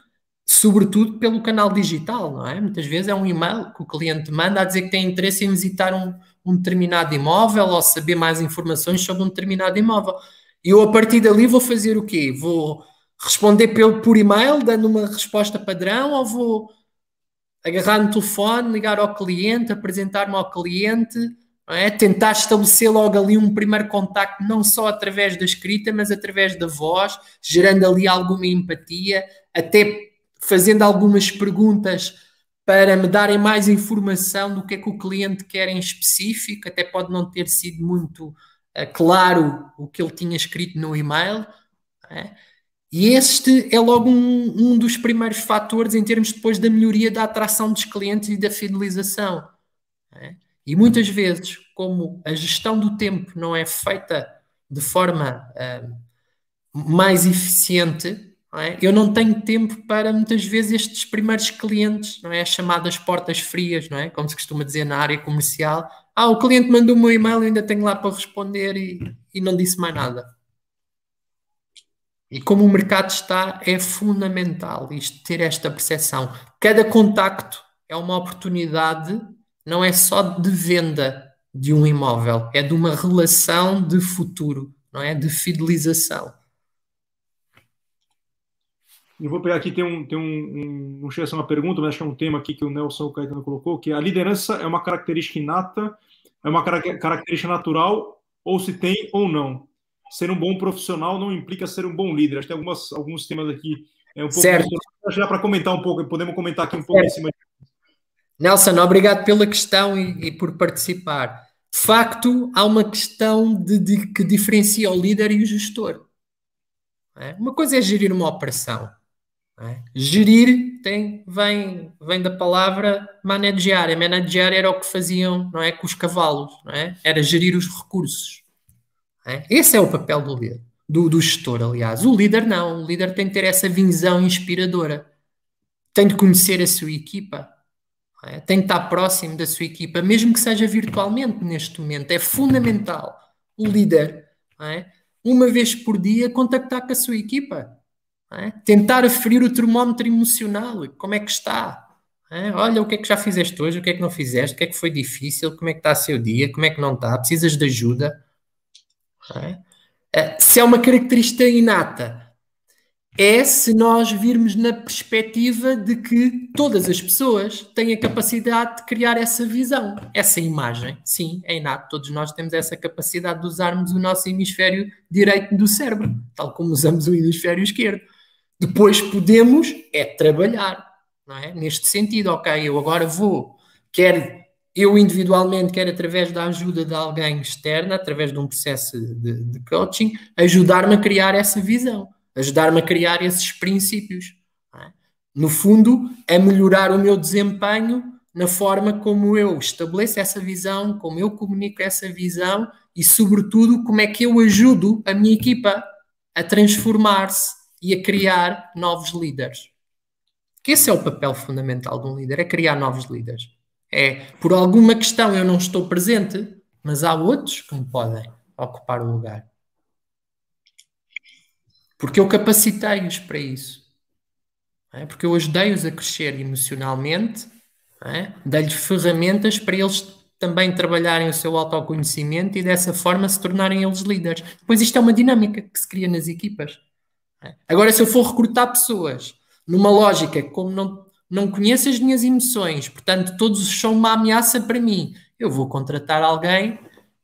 sobretudo pelo canal digital, não é? Muitas vezes é um e-mail que o cliente manda a dizer que tem interesse em visitar um, um determinado imóvel ou saber mais informações sobre um determinado imóvel. E eu, a partir dali, vou fazer o quê? Vou responder pelo, por e-mail, dando uma resposta padrão, ou vou agarrar no telefone, ligar ao cliente, apresentar-me ao cliente, é? Tentar estabelecer logo ali um primeiro contacto, não só através da escrita, mas através da voz, gerando ali alguma empatia, até fazendo algumas perguntas para me darem mais informação do que é que o cliente quer em específico, até pode não ter sido muito uh, claro o que ele tinha escrito no e-mail. É? E este é logo um, um, dos primeiros fatores em termos depois da melhoria da atração dos clientes e da fidelização. É? E muitas vezes, como a gestão do tempo não é feita de forma uh, mais eficiente, não é? eu não tenho tempo para muitas vezes estes primeiros clientes, não é? As chamadas portas frias, não é? Como se costuma dizer na área comercial. Ah, o cliente mandou um e-mail, ainda tenho lá para responder e, e não disse mais nada. E como o mercado está, é fundamental isto, ter esta percepção. Cada contacto é uma oportunidade não é só de venda de um imóvel, é de uma relação de futuro, não é? De fidelização. Eu vou pegar aqui, tem um, tem um, um não chega a ser uma pergunta, mas acho que é um tema aqui que o Nelson Caetano colocou, que a liderança é uma característica inata, é uma característica natural, ou se tem ou não. Ser um bom profissional não implica ser um bom líder. Acho que tem algumas, alguns temas aqui é um pouco. Certo. Dá para comentar um pouco, podemos comentar aqui um pouco certo. em cima Nelson, obrigado pela questão e, e, por participar. De facto, há uma questão de, de que diferencia o líder e o gestor. É? Uma coisa é gerir uma operação. É? Gerir tem, vem, vem da palavra managear. A managear era o que faziam não é, com os cavalos, não é? era gerir os recursos. É? Esse é o papel do líder, do, do gestor, aliás. O líder não, o líder tem que ter essa visão inspiradora, tem de conhecer a sua equipa, é? Tem que estar próximo da sua equipa, mesmo que seja virtualmente neste momento. É fundamental o líder, é? uma vez por dia, contactar com a sua equipa. É? Tentar aferir o termómetro emocional. Como é que está? É? Olha, o que é que já fizeste hoje? O que é que não fizeste? O que é que foi difícil? Como é que está o seu dia? Como é que não está? Precisas de ajuda? É? é se é uma característica inata, é se nós virmos na perspectiva de que todas as pessoas têm a capacidade de criar essa visão, essa imagem. Sim, é inato, todos nós temos essa capacidade de usarmos o nosso hemisfério direito do cérebro, tal como usamos o hemisfério esquerdo. Depois podemos é trabalhar, não é? Neste sentido, ok, eu agora vou, quer eu individualmente, quer através da ajuda de alguém externo, através de um processo de, de coaching, ajudar-me a criar essa visão ajudar-me a criar esses princípios. É? No fundo, a melhorar o meu desempenho na forma como eu estabeleço essa visão, como eu comunico essa visão e, sobretudo, como é que eu ajudo a minha equipa a transformar-se e a criar novos líderes. Que esse é o papel fundamental de um líder, é criar novos líderes. É, por alguma questão eu não estou presente, mas há outros que me podem ocupar o lugar. Porque eu capacitei-os para isso. É? Porque eu ajudei-os a crescer emocionalmente, é? dei-lhes ferramentas para eles também trabalharem o seu autoconhecimento e dessa forma se tornarem eles líderes. Depois isto é uma dinâmica que se cria nas equipas. É? Agora, se eu for recrutar pessoas numa lógica como não, não conheço as minhas emoções, portanto todos são uma ameaça para mim, eu vou contratar alguém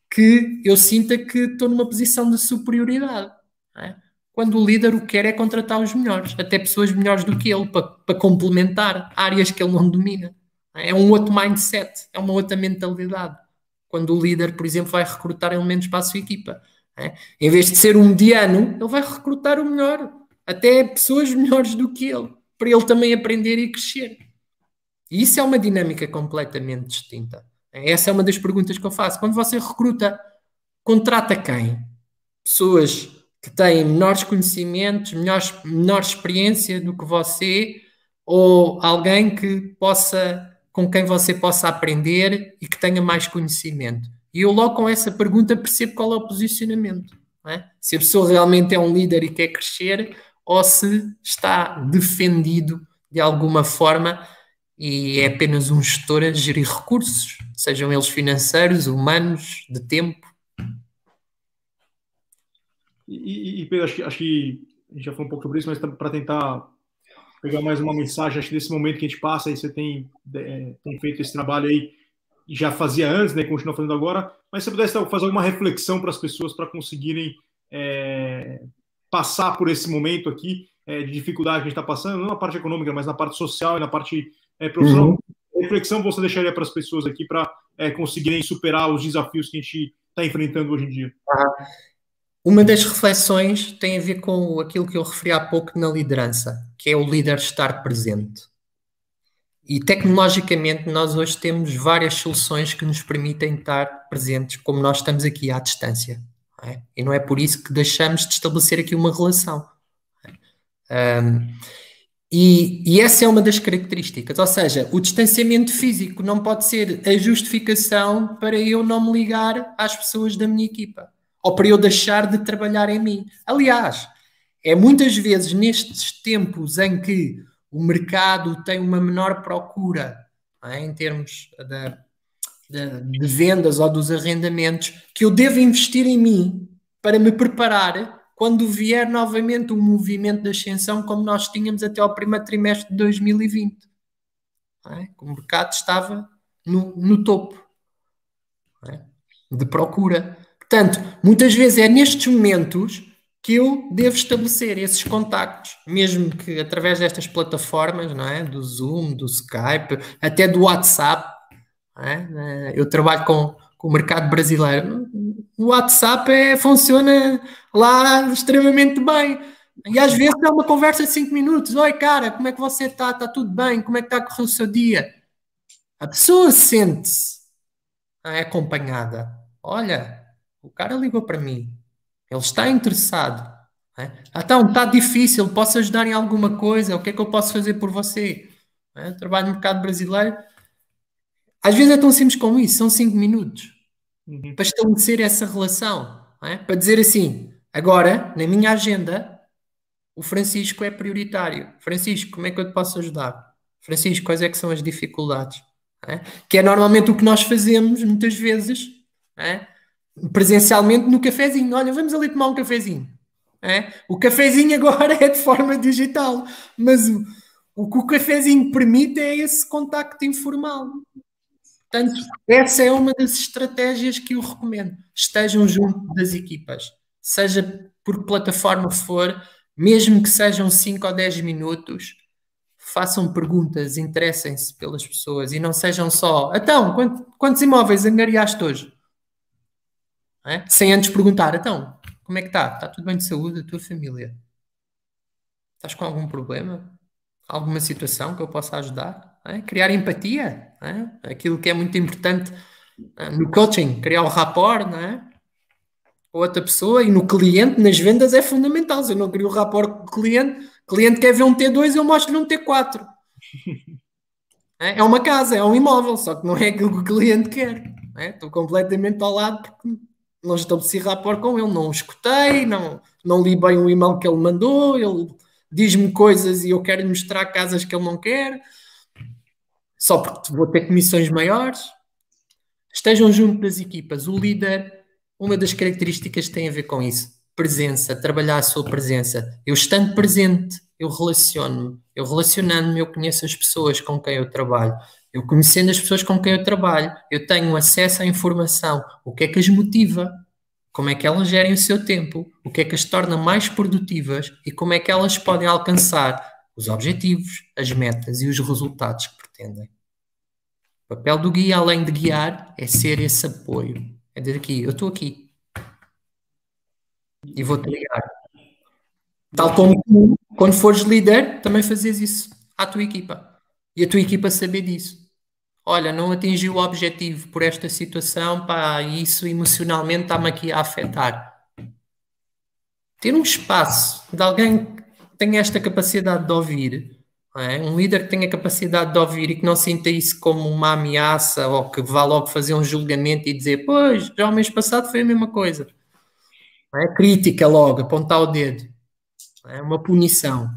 que eu sinta que estou numa posição de superioridade. É? Quando o líder o que quer é contratar os melhores, até pessoas melhores do que ele, para, para complementar áreas que ele não domina. É um outro mindset, é uma outra mentalidade. Quando o líder, por exemplo, vai recrutar elementos para a sua equipa. É? Em vez de ser um mediano, ele vai recrutar o melhor, até pessoas melhores do que ele, para ele também aprender e crescer. E isso é uma dinâmica completamente distinta. Essa é uma das perguntas que eu faço. Quando você recruta, contrata quem? Pessoas que têm menores conhecimentos, menor, menor experiência do que você, ou alguém que possa, com quem você possa aprender e que tenha mais conhecimento. E eu logo com essa pergunta percebo qual é o posicionamento. É? Se a pessoa realmente é um líder e quer crescer, ou se está defendido de alguma forma e é apenas um gestor a gerir recursos, sejam eles financeiros, humanos, de tempo. E, e Pedro, acho que, acho que a gente já falou um pouco sobre isso, mas para tentar pegar mais uma mensagem, acho que nesse momento que a gente passa, aí você tem, é, tem feito esse trabalho aí já fazia antes, né, continua fazendo agora, mas se você pudesse fazer alguma reflexão para as pessoas para conseguirem é, passar por esse momento aqui é, de dificuldade que a gente está passando, não na parte econômica, mas na parte social e na parte é, profissional. Uhum. Reflexão você deixaria para as pessoas aqui para é, conseguirem superar os desafios que a gente está enfrentando hoje em dia? Uma das reflexões tem a ver com aquilo que eu referi há pouco na liderança, que é o líder estar presente. E tecnologicamente nós hoje temos várias soluções que nos permitem estar presentes, como nós estamos aqui à distância. Não é? E não é por isso que deixamos de estabelecer aqui uma relação. Um, e, e, essa é uma das características, ou seja, o distanciamento físico não pode ser a justificação para eu não me ligar às pessoas da minha equipa ou para eu deixar de trabalhar em mim. Aliás, é muitas vezes nestes tempos em que o mercado tem uma menor procura é, em termos de, de, de vendas ou dos arrendamentos que eu devo investir em mim para me preparar quando vier novamente um movimento de ascensão como nós tínhamos até ao primeiro trimestre de 2020. É? O mercado estava no, no topo é? de procura. Portanto, muitas vezes é nestes momentos que eu devo estabelecer esses contactos, mesmo que através destas plataformas, não é? Do Zoom, do Skype, até do WhatsApp. É? Eu trabalho com, com o mercado brasileiro o WhatsApp é, funciona lá extremamente bem. E às vezes é uma conversa de 5 minutos. Oi, cara, como é que você está? Está tudo bem? Como é que está a correr o seu dia? A pessoa sente-se é acompanhada. Olha, o cara ligou para mim. Ele está interessado. É? Então, está difícil. Posso ajudar em alguma coisa? O que é que eu posso fazer por você? É? Trabalho no mercado brasileiro. Às vezes é tão simples como isso. São 5 minutos uhum. para estabelecer essa relação, é? para dizer assim: agora, na minha agenda, o Francisco é prioritário. Francisco, como é que eu te posso ajudar? Francisco, quais é que são as dificuldades? É? Que é normalmente o que nós fazemos muitas vezes, é? Presencialmente no cafezinho. Olha, vamos ali tomar um cafezinho. É? O cafezinho agora [LAUGHS] é de forma digital, mas o, o que o cafezinho permite é esse contacto informal. Portanto, essa é uma das estratégias que eu recomendo. Estejam junto das equipas, seja por que plataforma for, mesmo que sejam 5 ou 10 minutos, façam perguntas, interessem-se pelas pessoas e não sejam só, então, quantos imóveis angariaste hoje? É? Sem antes perguntar, então, como é que está? Está tudo bem de saúde, a tua família? Estás com algum problema? Alguma situação que eu possa ajudar? é? criar empatia, é? aquilo que é muito importante no coaching, criar o rapport, não é? Outra pessoa e no cliente, nas vendas, é fundamental. Se eu não crio o rapport com o cliente, o cliente quer ver um T2, eu mostro-lhe um T4. [LAUGHS] É? uma casa, é um imóvel, só que não é aquilo que o cliente quer. Estou completamente ao lado porque não estabeleci rapport com ele, não escutei, não, não li bem o e-mail que ele mandou, ele diz-me coisas e eu quero lhe mostrar casas que ele não quer só porque vou ter comissões maiores. Estejam junto das equipas. O líder, uma das características tem a ver com isso. Presença, trabalhar a sua presença. Eu estando presente, eu relaciono-me. Eu relacionando-me, eu conheço as pessoas com quem eu trabalho. Eu conhecendo as pessoas com quem eu trabalho, eu tenho acesso à informação. O que é que as motiva? Como é que elas gerem o seu tempo? O que é que as torna mais produtivas? E como é que elas podem alcançar os objetivos, as metas e os resultados que Entendem? O papel do guia, além de guiar, é ser esse apoio. É dizer aqui, eu estou aqui. E vou-te ligar. Tal como quando fores líder, também fazes isso à tua equipa. E a tua equipa saber disso. Olha, não atingi o objetivo por esta situação, pá, isso emocionalmente está-me aqui a afetar. Ter um espaço de alguém que tenha esta capacidade de ouvir é? Um líder que tenha capacidade de ouvir e que não sinta isso como uma ameaça ou que vá logo fazer um julgamento e dizer, pois, já o mês passado foi a mesma coisa. É? Crítica logo, apontar o dedo. É uma punição.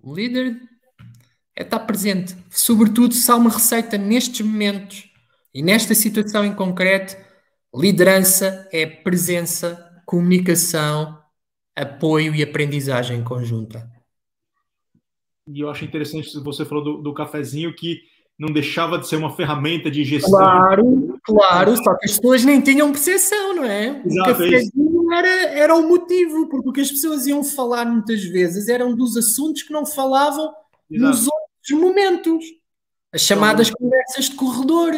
O líder é estar presente. Sobretudo se há uma receita nestes momentos e nesta situação em concreto, liderança é presença, comunicação, apoio e aprendizagem conjunta e eu acho interessante, você falou do, do cafezinho, que não deixava de ser uma ferramenta de gestão. Claro, claro, só que as pessoas nem tinham percepção, não é? Exato, o cafezinho era, era o motivo, porque o que as pessoas iam falar muitas vezes eram dos assuntos que não falavam Exato. nos outros momentos. As chamadas então, conversas de corredor.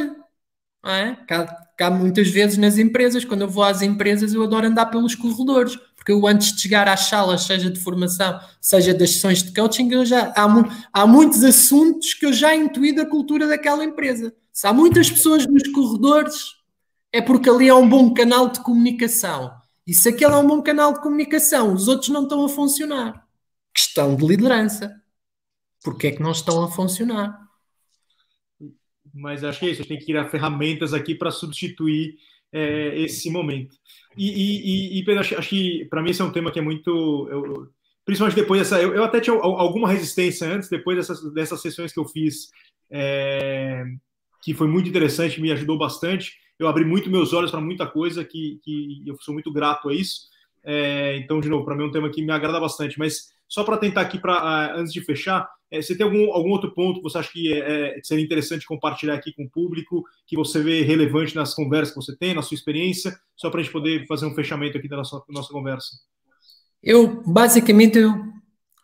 Não é? Cá, cá muitas vezes nas empresas, quando eu vou às empresas, eu adoro andar pelos corredores porque eu antes de chegar às salas, seja de formação, seja das sessões de coaching, eu já, há, há muitos assuntos que eu já intuí da cultura daquela empresa. Se há muitas pessoas nos corredores, é porque ali é um bom canal de comunicação. E se aquele é um bom canal de comunicação, os outros não estão a funcionar. Questão de liderança. Porquê é que não estão a funcionar? Mas acho que é isso, a gente tem que a ferramentas aqui para substituir é, esse momento. E, e, e Pedro, acho, acho que para mim esse é um tema que é muito. Eu, principalmente depois dessa. Eu, eu, até tinha alguma resistência antes, depois dessas, dessas sessões que eu fiz, é, que foi muito interessante, me ajudou bastante. Eu abri muito meus olhos para muita coisa que, que eu sou muito grato a isso. É, então, de novo, para mim é um tema que me agrada bastante. Mas só para tentar aqui, pra, antes de fechar, é, você tem algum, algum outro ponto que você acha que, é, é, seria interessante compartilhar aqui com o público, que você vê relevante nas conversas que você tem, na sua experiência, só para a gente poder fazer um fechamento aqui da nossa, nossa conversa? Eu, basicamente, eu,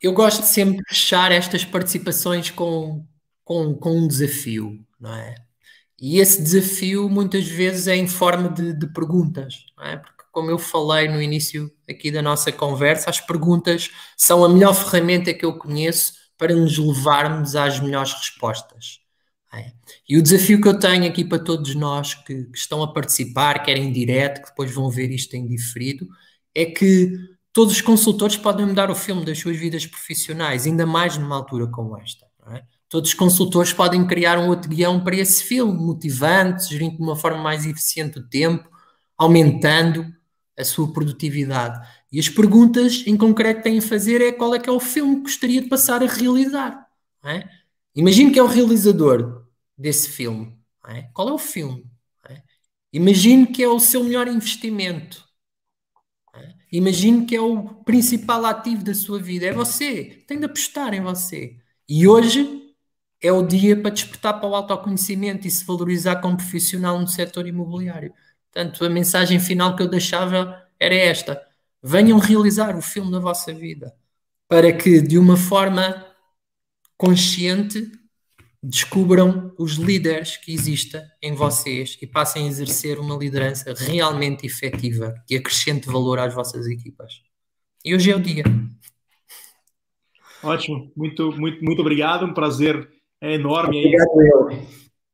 eu gosto de sempre fechar estas participações com, com, com um desafio, não é? E esse desafio muitas vezes é em forma de, de perguntas, é? Porque, como eu falei no início aqui da nossa conversa, as perguntas são a melhor ferramenta que eu conheço para nos levarmos às melhores respostas. É. E o desafio que eu tenho aqui para todos nós que, que, estão a participar, quer em direto, que depois vão ver isto em diferido, é que todos os consultores podem mudar o filme das suas vidas profissionais, ainda mais numa altura como esta. É? Todos os consultores podem criar um outro guião para esse filme, motivante, gerindo de uma forma mais eficiente o tempo, aumentando a sua produtividade. E as perguntas em concreto que têm a fazer é qual é que é o filme que gostaria de passar a realizar. É? Imagine que é o realizador desse filme. É? Qual é o filme? É? Imagine que é o seu melhor investimento. É? Imagine que é o principal ativo da sua vida. É você. Tem de apostar em você. E hoje é o dia para despertar para o autoconhecimento e se valorizar como profissional no setor imobiliário. Portanto, a mensagem final que eu deixava era esta venham realizar o filme da vossa vida para que, de uma forma consciente, descubram os líderes que existem em vocês e passem a exercer uma liderança realmente efetiva que acrescente valor às vossas equipas. E hoje é o dia. Ótimo, muito, muito, muito obrigado, um prazer enorme obrigado, aí,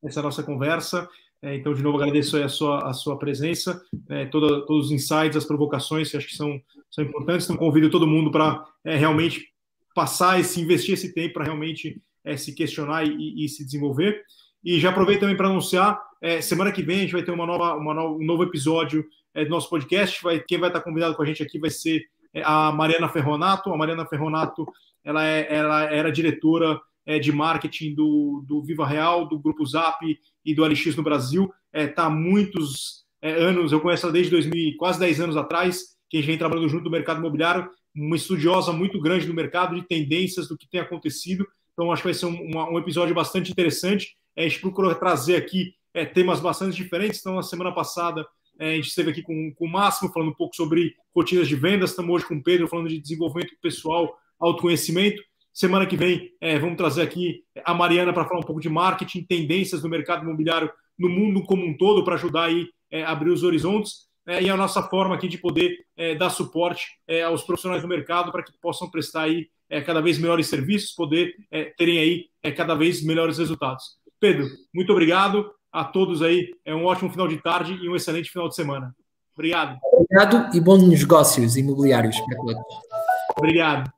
essa nossa conversa. É, então, de novo, agradeço a sua, a sua presença, é, toda, todos os insights, as provocações, que acho que são, são importantes. Então, convido todo mundo para é, realmente passar esse, investir esse tempo para realmente é, se questionar e, e, se desenvolver. E já aproveito também para anunciar, é, semana que vem a gente vai ter uma nova, uma nova, um novo episódio é, do nosso podcast. Vai, quem vai estar convidado com a gente aqui vai ser a Mariana Ferronato. A Mariana Ferronato ela, ela era diretora de marketing do, do Viva Real, do Grupo Zap e do LX no Brasil. Está é, tá há muitos é, anos, eu conheço ela desde 2000, quase 10 anos atrás, que a gente vem trabalhando junto no mercado imobiliário, uma estudiosa muito grande do mercado, de tendências, do que tem acontecido. Então, acho que vai ser um, um episódio bastante interessante. É, a gente procurou trazer aqui é, temas bastante diferentes. Então, na semana passada, é, a gente esteve aqui com, com o Máximo, falando um pouco sobre rotinas de vendas. Estamos hoje com o Pedro, falando de desenvolvimento pessoal, autoconhecimento. Semana que vem é, vamos trazer aqui a Mariana para falar um pouco de marketing, tendências do mercado imobiliário no mundo como um todo, para ajudar aí é, a abrir os horizontes. É, e a nossa forma aqui de poder é, dar suporte é, aos profissionais do mercado para que possam prestar aí é, cada vez melhores serviços, poder terem aí cada vez melhores resultados. Pedro, muito obrigado a todos aí. É um ótimo final de tarde e um excelente final de semana. Obrigado. Obrigado e bons negócios imobiliários. Obrigado.